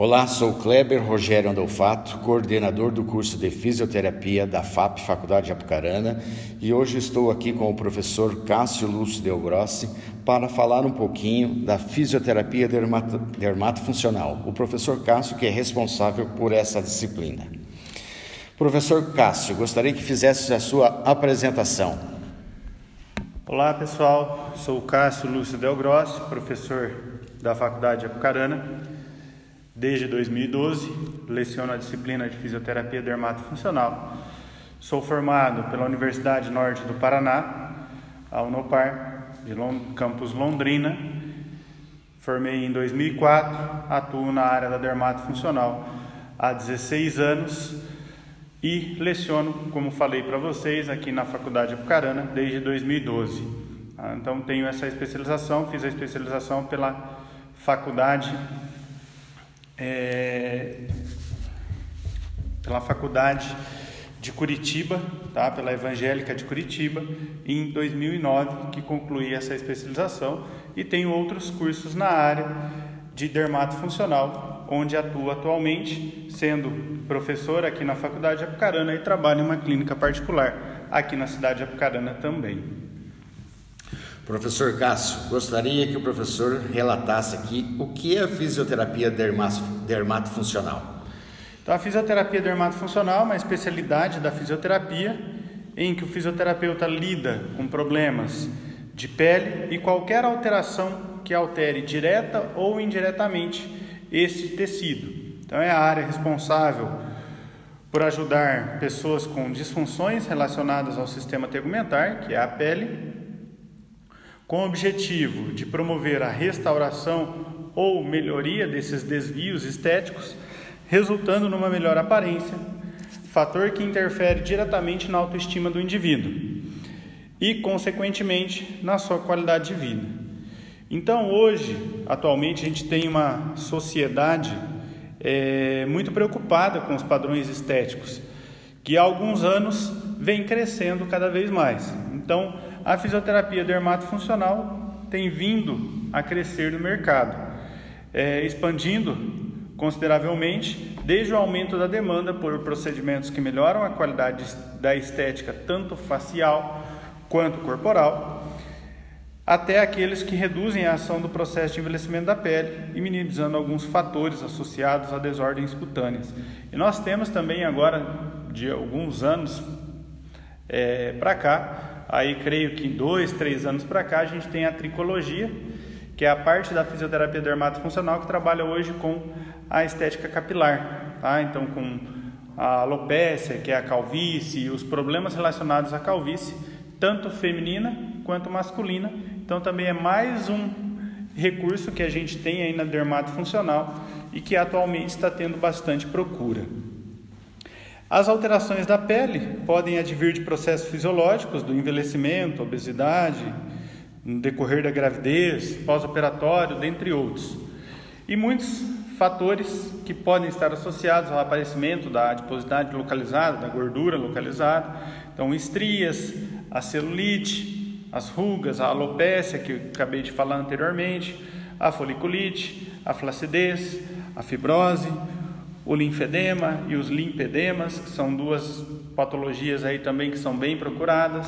Olá, sou Kleber Rogério Andolfato, coordenador do curso de Fisioterapia da FAP, Faculdade de Apucarana, e hoje estou aqui com o professor Cássio Lúcio Del Grossi para falar um pouquinho da fisioterapia dermato, dermatofuncional. O professor Cássio que é responsável por essa disciplina. Professor Cássio, gostaria que fizesse a sua apresentação. Olá, pessoal. Sou o Cássio Lúcio Del Grossi, professor da Faculdade de Apucarana Desde 2012, leciono a disciplina de fisioterapia dermatofuncional. Sou formado pela Universidade Norte do Paraná, a Unopar, de campus Londrina. Formei em 2004, atuo na área da dermatofuncional há 16 anos e leciono, como falei para vocês, aqui na Faculdade Apucarana desde 2012. Ah, então tenho essa especialização, fiz a especialização pela Faculdade é, pela Faculdade de Curitiba, tá? pela Evangélica de Curitiba, em 2009 que concluí essa especialização e tenho outros cursos na área de dermatofuncional, onde atuo atualmente, sendo professor aqui na Faculdade de Apucarana e trabalho em uma clínica particular aqui na cidade de Apucarana também. Professor Cássio, gostaria que o professor relatasse aqui o que é a fisioterapia dermatofuncional. Então, a fisioterapia dermatofuncional é uma especialidade da fisioterapia em que o fisioterapeuta lida com problemas de pele e qualquer alteração que altere direta ou indiretamente esse tecido. Então, é a área responsável por ajudar pessoas com disfunções relacionadas ao sistema tegumentar, que é a pele, com o objetivo de promover a restauração ou melhoria desses desvios estéticos, resultando numa melhor aparência, fator que interfere diretamente na autoestima do indivíduo e, consequentemente, na sua qualidade de vida. Então, hoje, atualmente, a gente tem uma sociedade é, muito preocupada com os padrões estéticos, que há alguns anos vem crescendo cada vez mais. Então, a fisioterapia dermatofuncional tem vindo a crescer no mercado, é, expandindo consideravelmente desde o aumento da demanda por procedimentos que melhoram a qualidade da estética, tanto facial quanto corporal, até aqueles que reduzem a ação do processo de envelhecimento da pele e minimizando alguns fatores associados a desordens cutâneas. E nós temos também agora, de alguns anos é, para cá, Aí creio que dois, três anos para cá a gente tem a tricologia, que é a parte da fisioterapia dermatofuncional que trabalha hoje com a estética capilar, tá? Então com a alopecia, que é a calvície, os problemas relacionados à calvície, tanto feminina quanto masculina. Então também é mais um recurso que a gente tem aí na dermatofuncional e que atualmente está tendo bastante procura. As alterações da pele podem advir de processos fisiológicos, do envelhecimento, obesidade, no decorrer da gravidez, pós-operatório, dentre outros. E muitos fatores que podem estar associados ao aparecimento da adiposidade localizada, da gordura localizada. Então, estrias, a celulite, as rugas, a alopécia, que eu acabei de falar anteriormente, a foliculite, a flacidez, a fibrose, o linfedema e os limpedemas, que são duas patologias aí também que são bem procuradas,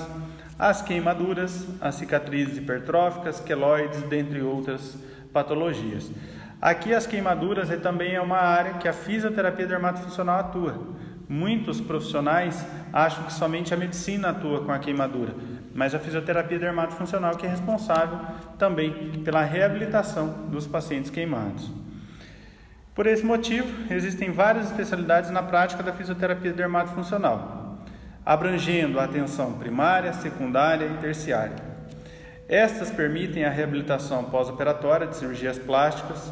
as queimaduras, as cicatrizes hipertróficas, queloides, dentre outras patologias. Aqui as queimaduras é também é uma área que a fisioterapia dermatofuncional atua. Muitos profissionais acham que somente a medicina atua com a queimadura, mas a fisioterapia dermatofuncional que é responsável também pela reabilitação dos pacientes queimados. Por esse motivo, existem várias especialidades na prática da fisioterapia dermatofuncional, abrangendo a atenção primária, secundária e terciária. Estas permitem a reabilitação pós-operatória de cirurgias plásticas,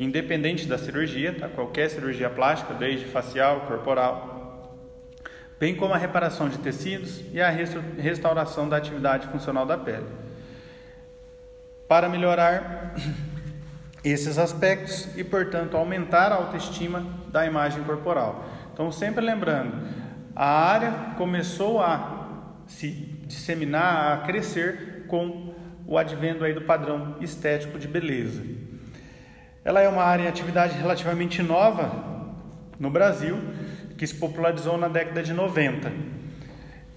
independente da cirurgia, tá? qualquer cirurgia plástica, desde facial, corporal, bem como a reparação de tecidos e a restauração da atividade funcional da pele. Para melhorar esses aspectos e, portanto, aumentar a autoestima da imagem corporal. Então, sempre lembrando, a área começou a se disseminar, a crescer com o advento aí do padrão estético de beleza. Ela é uma área em atividade relativamente nova no Brasil, que se popularizou na década de 90,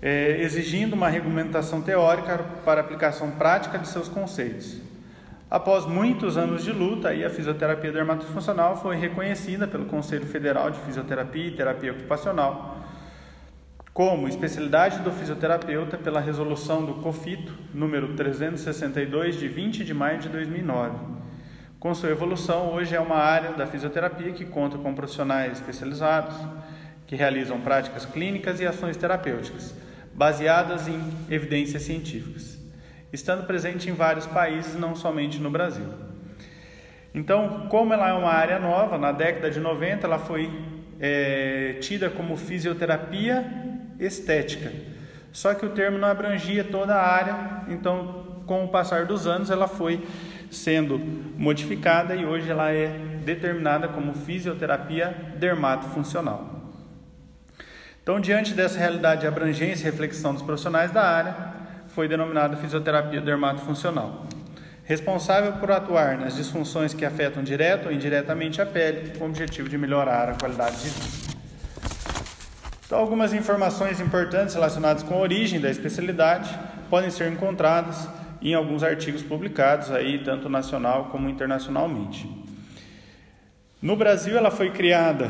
é, exigindo uma regulamentação teórica para aplicação prática de seus conceitos. Após muitos anos de luta, a fisioterapia dermatofuncional foi reconhecida pelo Conselho Federal de Fisioterapia e Terapia Ocupacional como especialidade do fisioterapeuta pela resolução do COFITO número 362 de 20 de maio de 2009. Com sua evolução, hoje é uma área da fisioterapia que conta com profissionais especializados que realizam práticas clínicas e ações terapêuticas, baseadas em evidências científicas, estando presente em vários países, não somente no Brasil. Então, como ela é uma área nova, na década de 90 ela foi é, tida como fisioterapia estética. Só que o termo não abrangia toda a área, então, com o passar dos anos, ela foi sendo modificada e hoje ela é determinada como fisioterapia dermatofuncional. Então, diante dessa realidade de abrangência e reflexão dos profissionais da área, foi denominada fisioterapia dermatofuncional. Responsável por atuar nas disfunções que afetam direto ou indiretamente a pele, com o objetivo de melhorar a qualidade de vida. Então, algumas informações importantes relacionadas com a origem da especialidade podem ser encontradas em alguns artigos publicados aí tanto nacional como internacionalmente. No Brasil, ela foi criada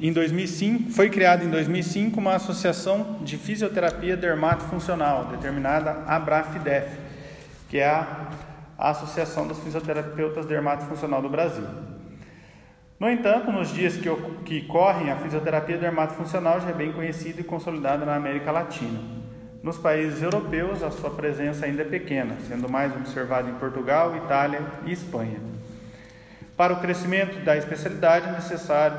em 2005, foi criada em 2005 uma associação de fisioterapia dermatofuncional, determinada ABRAFDEF, que é a, Associação dos Fisioterapeutas Dermatofuncional do Brasil. No entanto, nos dias que, que correm, a fisioterapia dermatofuncional já é bem conhecida e consolidada na América Latina. Nos países europeus, a sua presença ainda é pequena, sendo mais observada em Portugal, Itália e Espanha. Para o crescimento da especialidade, é necessário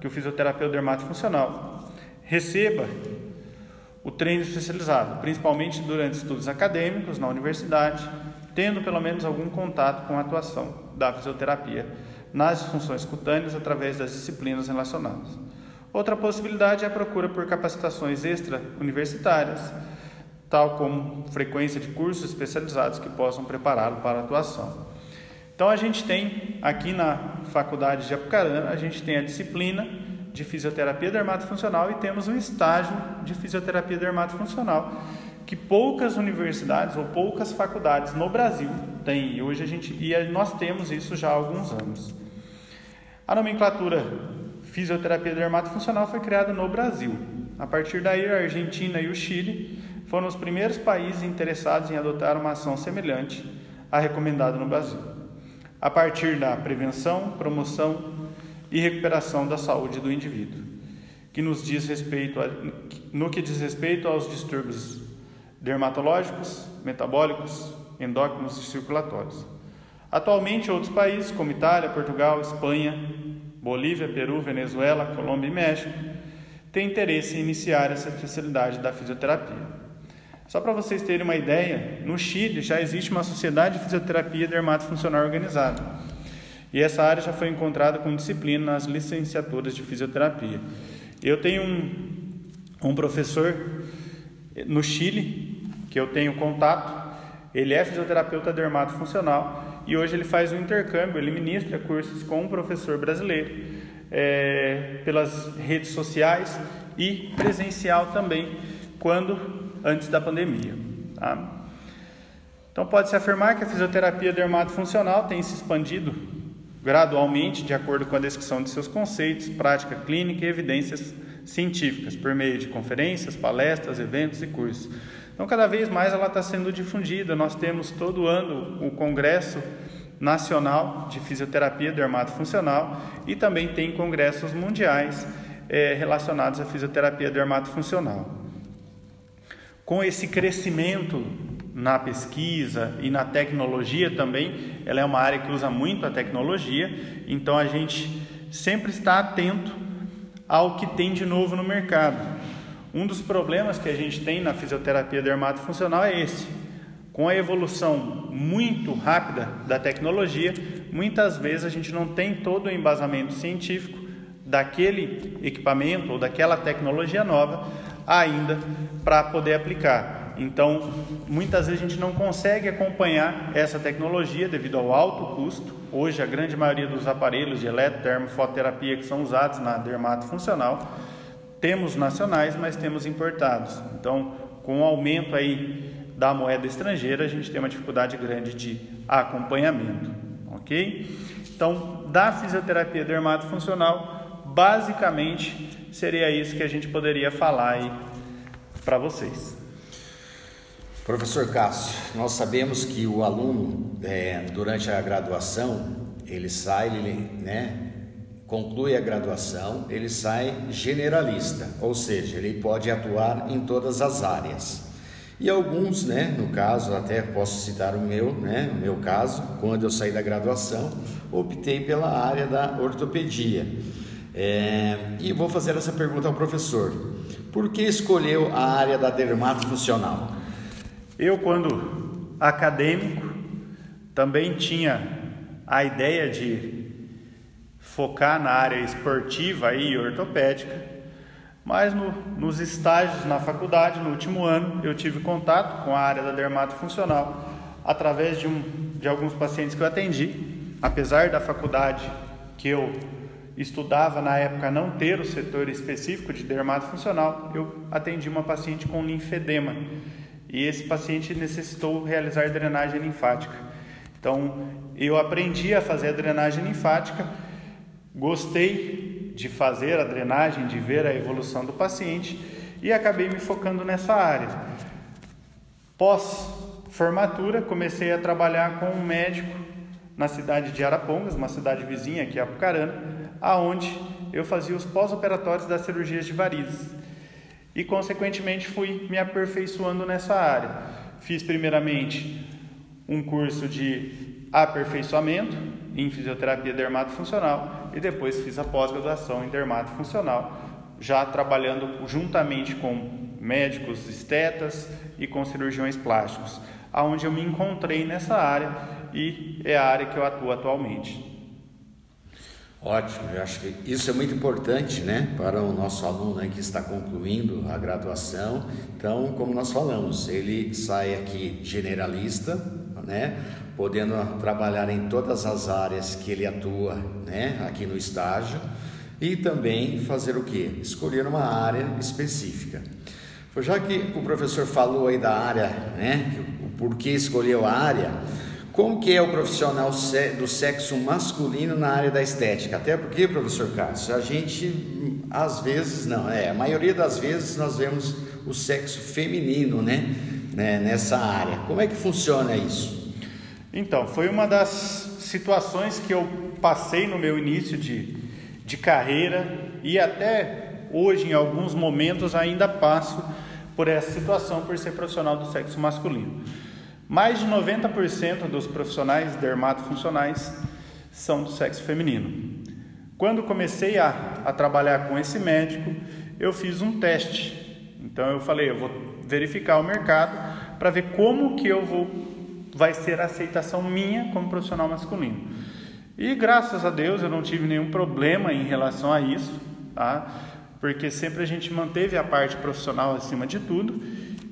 que o fisioterapeuta dermatofuncional receba o treino especializado, principalmente durante estudos acadêmicos na universidade, tendo pelo menos algum contato com a atuação da fisioterapia nas disfunções cutâneas através das disciplinas relacionadas. Outra possibilidade é a procura por capacitações extra-universitárias, tal como frequência de cursos especializados que possam prepará-lo para a atuação. Então a gente tem aqui na Faculdade de Apucarana, a gente tem a disciplina de fisioterapia dermatofuncional e temos um estágio de fisioterapia dermatofuncional que poucas universidades ou poucas faculdades no Brasil têm. E hoje a gente e nós temos isso já há alguns anos. A nomenclatura fisioterapia dermatofuncional foi criada no Brasil. A partir daí, a Argentina e o Chile foram os primeiros países interessados em adotar uma ação semelhante à recomendada no Brasil, a partir da prevenção, promoção e recuperação da saúde do indivíduo, que nos diz respeito a, no que diz respeito aos distúrbios dermatológicos, metabólicos, endócrinos e circulatórios. Atualmente, outros países como Itália, Portugal, Espanha, Bolívia, Peru, Venezuela, Colômbia e México têm interesse em iniciar essa especialidade da fisioterapia. Só para vocês terem uma ideia, no Chile já existe uma sociedade de fisioterapia dermatofuncional organizada. E essa área já foi encontrada com disciplina nas licenciaturas de fisioterapia. Eu tenho um, um professor no Chile, que eu tenho contato, ele é fisioterapeuta dermatofuncional e hoje ele faz um intercâmbio, ele ministra cursos com um professor brasileiro é, pelas redes sociais e presencial também, quando antes da pandemia. Tá? Então, pode-se afirmar que a fisioterapia dermatofuncional tem se expandido gradualmente, de acordo com a descrição de seus conceitos, prática clínica e evidências científicas, por meio de conferências, palestras, eventos e cursos. Então, cada vez mais ela está sendo difundida. Nós temos todo ano o Congresso Nacional de Fisioterapia Dermatofuncional e também tem congressos mundiais é, relacionados à fisioterapia dermatofuncional com esse crescimento na pesquisa e na tecnologia também, ela é uma área que usa muito a tecnologia, então a gente sempre está atento ao que tem de novo no mercado. Um dos problemas que a gente tem na fisioterapia dermatofuncional é esse. Com a evolução muito rápida da tecnologia, muitas vezes a gente não tem todo o embasamento científico daquele equipamento ou daquela tecnologia nova ainda para poder aplicar. Então, muitas vezes a gente não consegue acompanhar essa tecnologia devido ao alto custo. Hoje, a grande maioria dos aparelhos de eletrotermofototerapia que são usados na dermato funcional, temos nacionais, mas temos importados. Então, com o aumento aí da moeda estrangeira, a gente tem uma dificuldade grande de acompanhamento, ok? Então, da fisioterapia dermatofuncional, basicamente seria isso que a gente poderia falar aí para vocês. Professor Cássio, nós sabemos que o aluno, é, durante a graduação, ele sai, ele né, conclui a graduação, ele sai generalista, ou seja, ele pode atuar em todas as áreas. E alguns, né, no caso, até posso citar o meu, né, o meu caso, quando eu saí da graduação, optei pela área da ortopedia. É, e vou fazer essa pergunta ao professor: por que escolheu a área da dermatofuncional? Eu, quando acadêmico, também tinha a ideia de focar na área esportiva e ortopédica, mas no, nos estágios na faculdade, no último ano, eu tive contato com a área da dermatofuncional através de, um, de alguns pacientes que eu atendi, apesar da faculdade que eu estudava na época não ter o setor específico de dermatofuncional, eu atendi uma paciente com linfedema e esse paciente necessitou realizar drenagem linfática. Então, eu aprendi a fazer a drenagem linfática, gostei de fazer a drenagem, de ver a evolução do paciente e acabei me focando nessa área. Pós formatura, comecei a trabalhar com um médico na cidade de Arapongas, uma cidade vizinha aqui, Apucarana, aonde eu fazia os pós-operatórios das cirurgias de varizes e, consequentemente, fui me aperfeiçoando nessa área. Fiz, primeiramente, um curso de aperfeiçoamento em fisioterapia dermatofuncional e depois fiz a pós-graduação em dermatofuncional, já trabalhando juntamente com médicos estetas e com cirurgiões plásticos, aonde eu me encontrei nessa área e é a área que eu atuo atualmente. Ótimo, eu acho que isso é muito importante, né, para o nosso aluno que está concluindo a graduação. Então, como nós falamos, ele sai aqui generalista, né, podendo trabalhar em todas as áreas que ele atua, né, aqui no estágio, e também fazer o que? Escolher uma área específica. Já que o professor falou aí da área, né, o porquê escolheu a área, como que é o profissional do sexo masculino na área da estética? Até porque, professor Cássio, a gente às vezes não, é, a maioria das vezes nós vemos o sexo feminino, né, né nessa área. Como é que funciona isso? Então, foi uma das situações que eu passei no meu início de, de carreira e até hoje, em alguns momentos, ainda passo por essa situação por ser profissional do sexo masculino. Mais de 90% dos profissionais dermatofuncionais são do sexo feminino. Quando comecei a, a trabalhar com esse médico, eu fiz um teste. Então eu falei, eu vou verificar o mercado para ver como que eu vou vai ser a aceitação minha como profissional masculino. E graças a Deus eu não tive nenhum problema em relação a isso, tá? Porque sempre a gente manteve a parte profissional acima de tudo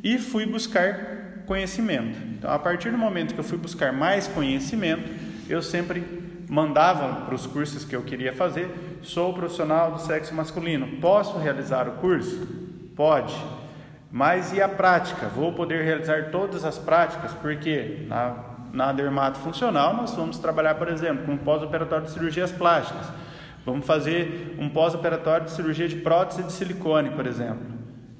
e fui buscar conhecimento. Então, a partir do momento que eu fui buscar mais conhecimento, eu sempre mandava para os cursos que eu queria fazer: sou profissional do sexo masculino, posso realizar o curso? Pode. Mas e a prática? Vou poder realizar todas as práticas? Porque na, na dermato funcional nós vamos trabalhar, por exemplo, com pós-operatório de cirurgias plásticas. Vamos fazer um pós-operatório de cirurgia de prótese de silicone, por exemplo.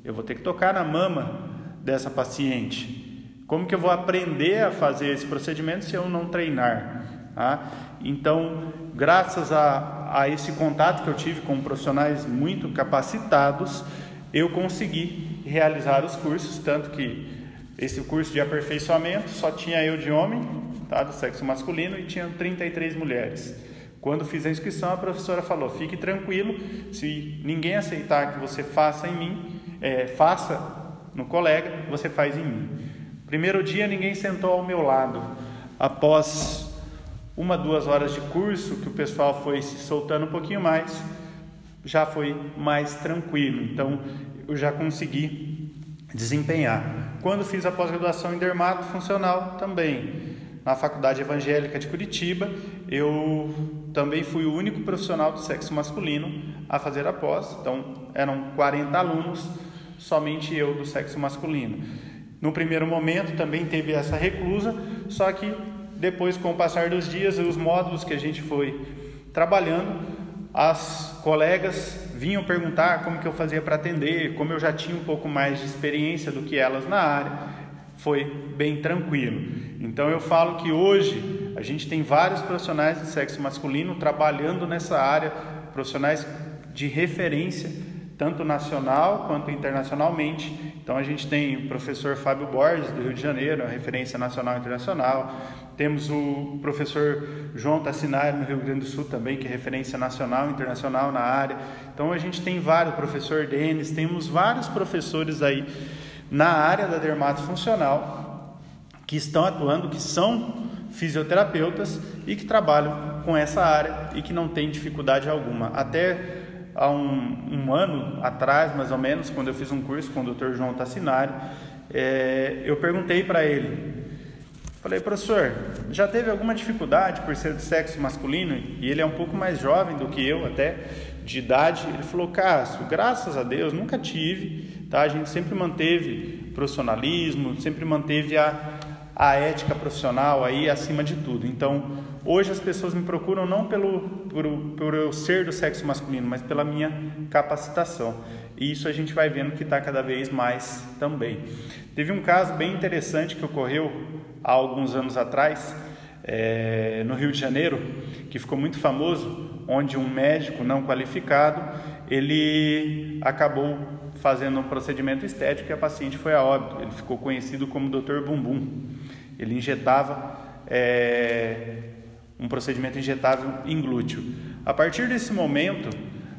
Eu vou ter que tocar na mama dessa paciente. Como que eu vou aprender a fazer esse procedimento se eu não treinar? Tá? Então, graças a, a esse contato que eu tive com profissionais muito capacitados, eu consegui realizar os cursos, tanto que esse curso de aperfeiçoamento só tinha eu de homem, tá, do sexo masculino, e tinha 33 mulheres. Quando fiz a inscrição, a professora falou: fique tranquilo, se ninguém aceitar que você faça em mim, é, faça no colega, você faz em mim. Primeiro dia ninguém sentou ao meu lado. Após uma, duas horas de curso, que o pessoal foi se soltando um pouquinho mais, já foi mais tranquilo. Então eu já consegui desempenhar. Quando fiz a pós-graduação em dermato funcional, também na Faculdade Evangélica de Curitiba, eu também fui o único profissional do sexo masculino a fazer a pós. Então, eram 40 alunos, somente eu do sexo masculino. No primeiro momento também teve essa reclusa, só que depois, com o passar dos dias, os módulos que a gente foi trabalhando, as colegas vinham perguntar como que eu fazia para atender, como eu já tinha um pouco mais de experiência do que elas na área, foi bem tranquilo. Então eu falo que hoje a gente tem vários profissionais de sexo masculino trabalhando nessa área, profissionais de referência tanto nacional quanto internacionalmente. Então a gente tem o professor Fábio Borges, do Rio de Janeiro, referência nacional e internacional. Temos o professor João Tassinari, no Rio Grande do Sul também, que é referência nacional e internacional na área. Então a gente tem vários, o professor Denis, temos vários professores aí na área da dermato funcional que estão atuando, que são fisioterapeutas e que trabalham com essa área e que não tem dificuldade alguma. Até há um, um, ano atrás, mais ou menos, quando eu fiz um curso com o Dr. João Tassinari, é, eu perguntei para ele, falei, professor, já teve alguma dificuldade por ser do sexo masculino? E ele é um pouco mais jovem do que eu, até de idade. Ele falou, Cássio, graças a Deus, nunca tive, tá? A gente sempre manteve profissionalismo, sempre manteve a, a ética profissional aí acima de tudo. Então, Hoje as pessoas me procuram não pelo por, por eu ser do sexo masculino, mas pela minha capacitação. E isso a gente vai vendo que está cada vez mais também. Teve um caso bem interessante que ocorreu há alguns anos atrás, é, no Rio de Janeiro, que ficou muito famoso, onde um médico não qualificado ele acabou fazendo um procedimento estético e a paciente foi a óbito. Ele ficou conhecido como Dr. Bumbum. Ele injetava é, um procedimento injetável em glúteo. A partir desse momento,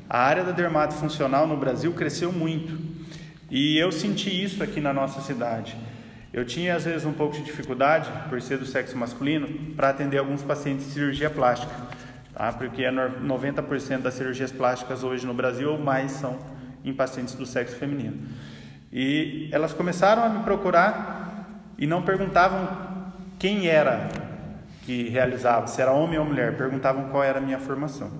a área da dermato funcional no Brasil cresceu muito. E eu senti isso aqui na nossa cidade. Eu tinha às vezes um pouco de dificuldade, por ser do sexo masculino, para atender alguns pacientes de cirurgia plástica, tá? porque 90% é das cirurgias plásticas hoje no Brasil ou mais são em pacientes do sexo feminino. E elas começaram a me procurar e não perguntavam quem era que realizava, se era homem ou mulher, perguntavam qual era a minha formação.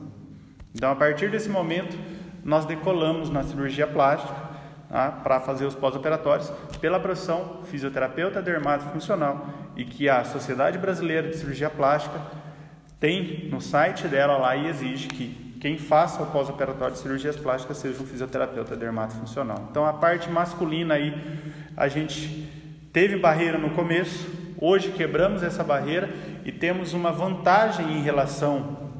Então, a partir desse momento, nós decolamos na cirurgia plástica tá, para fazer os pós-operatórios pela profissão fisioterapeuta dermato funcional e que a Sociedade Brasileira de Cirurgia Plástica tem no site dela lá e exige que quem faça o pós-operatório de cirurgias plásticas seja um fisioterapeuta dermato funcional. Então, a parte masculina aí, a gente teve barreira no começo, hoje quebramos essa barreira e temos uma vantagem em relação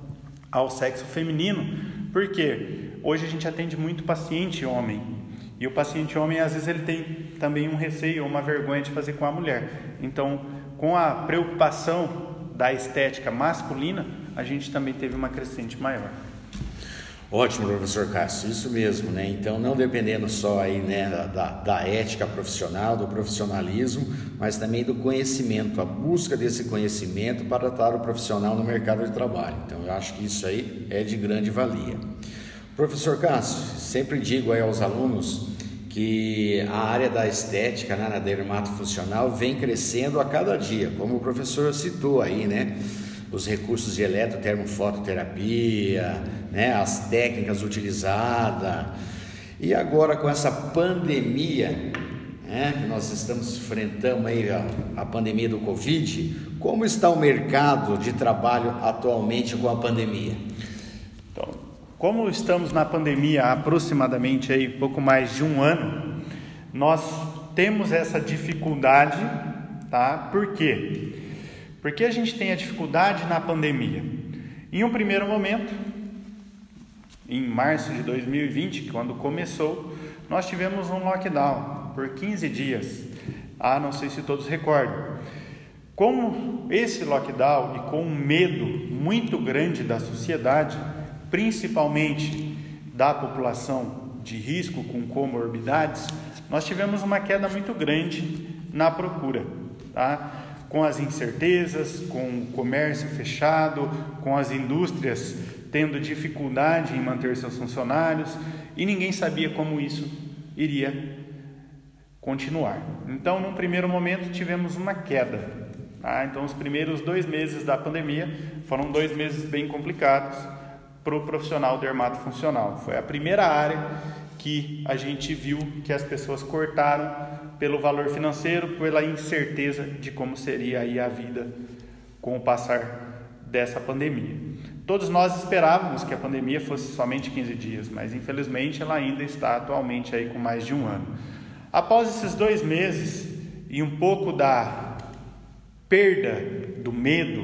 ao sexo feminino, porque hoje a gente atende muito paciente homem. E o paciente homem, às vezes, ele tem também um receio ou uma vergonha de fazer com a mulher. Então, com a preocupação da estética masculina, a gente também teve uma crescente maior. Ótimo, professor Cássio, isso mesmo, né? Então, não dependendo só aí, né, da, da ética profissional, do profissionalismo, mas também do conhecimento, a busca desse conhecimento para tratar o profissional no mercado de trabalho. Então, eu acho que isso aí é de grande valia. Professor Cássio, sempre digo aí aos alunos que a área da estética, né, na dermato funcional, vem crescendo a cada dia, como o professor citou aí, né? Os recursos de eletrotermofototerapia, né, as técnicas utilizadas. E agora com essa pandemia, né, que nós estamos enfrentando aí a, a pandemia do Covid, como está o mercado de trabalho atualmente com a pandemia? Então, como estamos na pandemia há aproximadamente aí pouco mais de um ano, nós temos essa dificuldade, tá? Por quê? Por que a gente tem a dificuldade na pandemia? Em um primeiro momento, em março de 2020, quando começou, nós tivemos um lockdown por 15 dias. Ah, não sei se todos recordam. Com esse lockdown e com um medo muito grande da sociedade, principalmente da população de risco com comorbidades, nós tivemos uma queda muito grande na procura. Tá? Com as incertezas, com o comércio fechado, com as indústrias tendo dificuldade em manter seus funcionários e ninguém sabia como isso iria continuar. Então, num primeiro momento, tivemos uma queda. Tá? Então, os primeiros dois meses da pandemia foram dois meses bem complicados para o profissional dermatofuncional. Foi a primeira área que a gente viu que as pessoas cortaram pelo valor financeiro, pela incerteza de como seria aí a vida com o passar dessa pandemia. Todos nós esperávamos que a pandemia fosse somente 15 dias, mas infelizmente ela ainda está atualmente aí com mais de um ano. Após esses dois meses e um pouco da perda do medo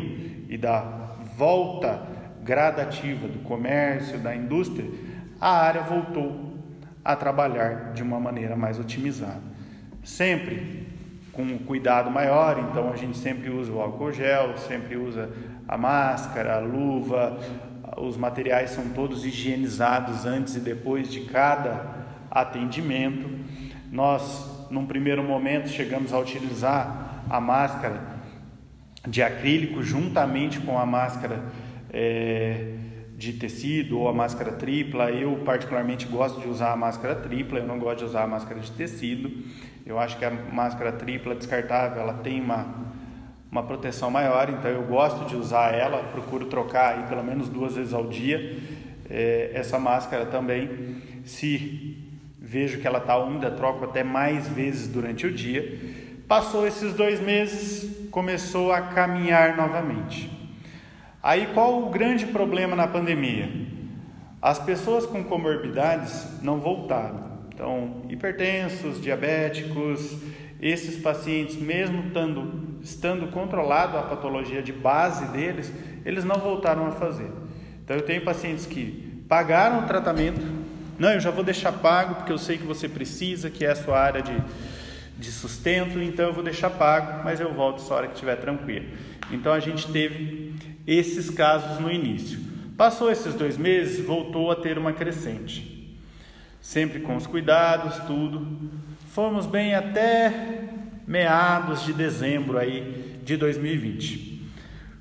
e da volta gradativa do comércio, da indústria, a área voltou a trabalhar de uma maneira mais otimizada. Sempre com um cuidado maior, então a gente sempre usa o álcool gel, sempre usa a máscara, a luva, os materiais são todos higienizados antes e depois de cada atendimento. Nós, num primeiro momento, chegamos a utilizar a máscara de acrílico juntamente com a máscara é, de tecido ou a máscara tripla. Eu, particularmente, gosto de usar a máscara tripla, eu não gosto de usar a máscara de tecido. Eu acho que a máscara tripla descartável ela tem uma uma proteção maior, então eu gosto de usar ela, procuro trocar aí pelo menos duas vezes ao dia é, essa máscara também. Se vejo que ela está úmida, troco até mais vezes durante o dia. Passou esses dois meses, começou a caminhar novamente. Aí qual o grande problema na pandemia? As pessoas com comorbidades não voltaram. Então, hipertensos, diabéticos, esses pacientes, mesmo estando estando controlado a patologia de base deles, eles não voltaram a fazer. Então eu tenho pacientes que pagaram o tratamento, não, eu já vou deixar pago porque eu sei que você precisa, que é a sua área de, de sustento, então eu vou deixar pago, mas eu volto só hora que estiver tranquilo. Então a gente teve esses casos no início. Passou esses dois meses, voltou a ter uma crescente. Sempre com os cuidados, tudo. Fomos bem até meados de dezembro aí de 2020.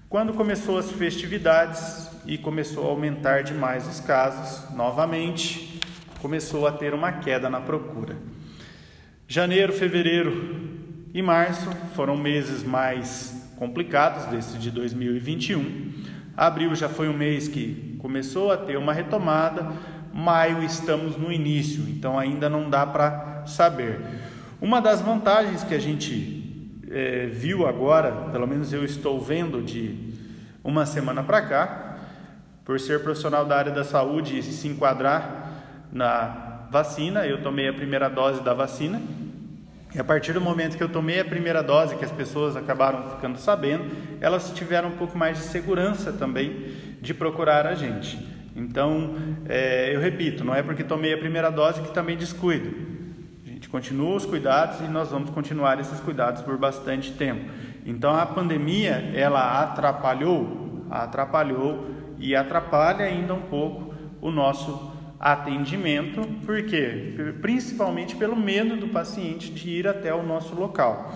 Quando começou as festividades e começou a aumentar demais os casos, novamente começou a ter uma queda na procura. Janeiro, fevereiro e março foram meses mais complicados desse de 2021. Abril já foi um mês que começou a ter uma retomada, maio estamos no início, então ainda não dá para saber. Uma das vantagens que a gente é, viu agora, pelo menos eu estou vendo de uma semana para cá, por ser profissional da área da saúde e se enquadrar na vacina, eu tomei a primeira dose da vacina. E a partir do momento que eu tomei a primeira dose, que as pessoas acabaram ficando sabendo, elas tiveram um pouco mais de segurança também de procurar a gente. Então, é, eu repito, não é porque tomei a primeira dose que também descuido continua os cuidados e nós vamos continuar esses cuidados por bastante tempo. Então a pandemia ela atrapalhou, atrapalhou e atrapalha ainda um pouco o nosso atendimento, por quê? Principalmente pelo medo do paciente de ir até o nosso local.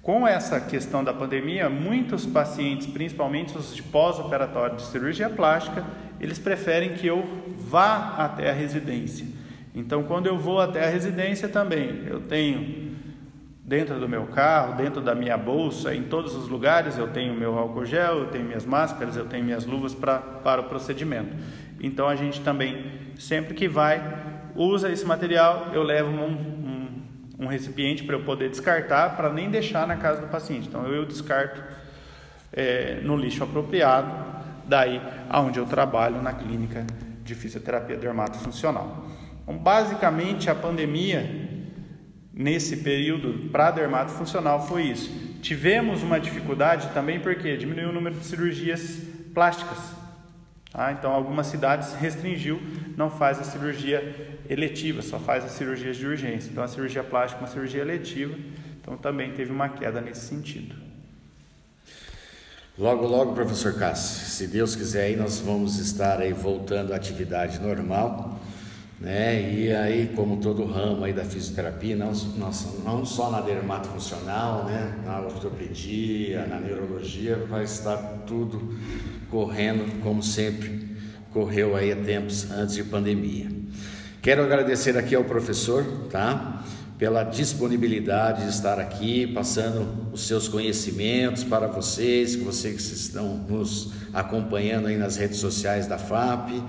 Com essa questão da pandemia, muitos pacientes, principalmente os de pós-operatório de cirurgia plástica, eles preferem que eu vá até a residência. Então, quando eu vou até a residência também, eu tenho dentro do meu carro, dentro da minha bolsa, em todos os lugares, eu tenho meu álcool gel, eu tenho minhas máscaras, eu tenho minhas luvas pra, para o procedimento. Então, a gente também, sempre que vai, usa esse material, eu levo um, um, um recipiente para eu poder descartar, para nem deixar na casa do paciente. Então, eu, descarto é, no lixo apropriado, daí aonde eu trabalho na clínica de fisioterapia dermatofuncional. Então, basicamente, a pandemia, nesse período, para dermato funcional, foi isso. Tivemos uma dificuldade também porque diminuiu o número de cirurgias plásticas. Tá? Então, algumas cidades restringiu, não faz a cirurgia eletiva, só faz as cirurgias de urgência. Então, a cirurgia plástica é uma cirurgia eletiva, então também teve uma queda nesse sentido. Logo, logo, professor Cássio, se Deus quiser, aí nós vamos estar aí voltando à atividade normal né? E aí, como todo ramo aí da fisioterapia, não, não, só na dermatofuncional, né? Na ortopedia, na neurologia, vai estar tudo correndo como sempre correu aí há tempos antes de pandemia. Quero agradecer aqui ao professor, tá? pela disponibilidade de estar aqui, passando os seus conhecimentos para vocês, que vocês estão nos acompanhando aí nas redes sociais da FAP.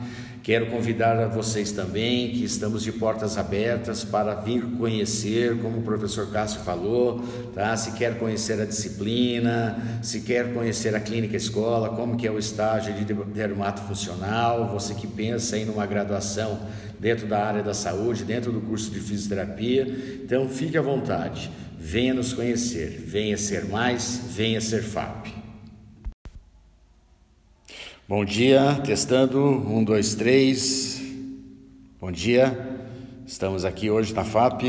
Quero convidar a vocês também que estamos de portas abertas para vir conhecer, como o professor Cássio falou, tá? Se quer conhecer a disciplina, se quer conhecer a clínica escola, como que é o estágio de dermato funcional, você que pensa em uma graduação dentro da área da saúde, dentro do curso de fisioterapia, então fique à vontade, venha nos conhecer, venha ser mais, venha ser FAP. Bom dia, testando, um, dois, três. Bom dia, estamos aqui hoje na FAP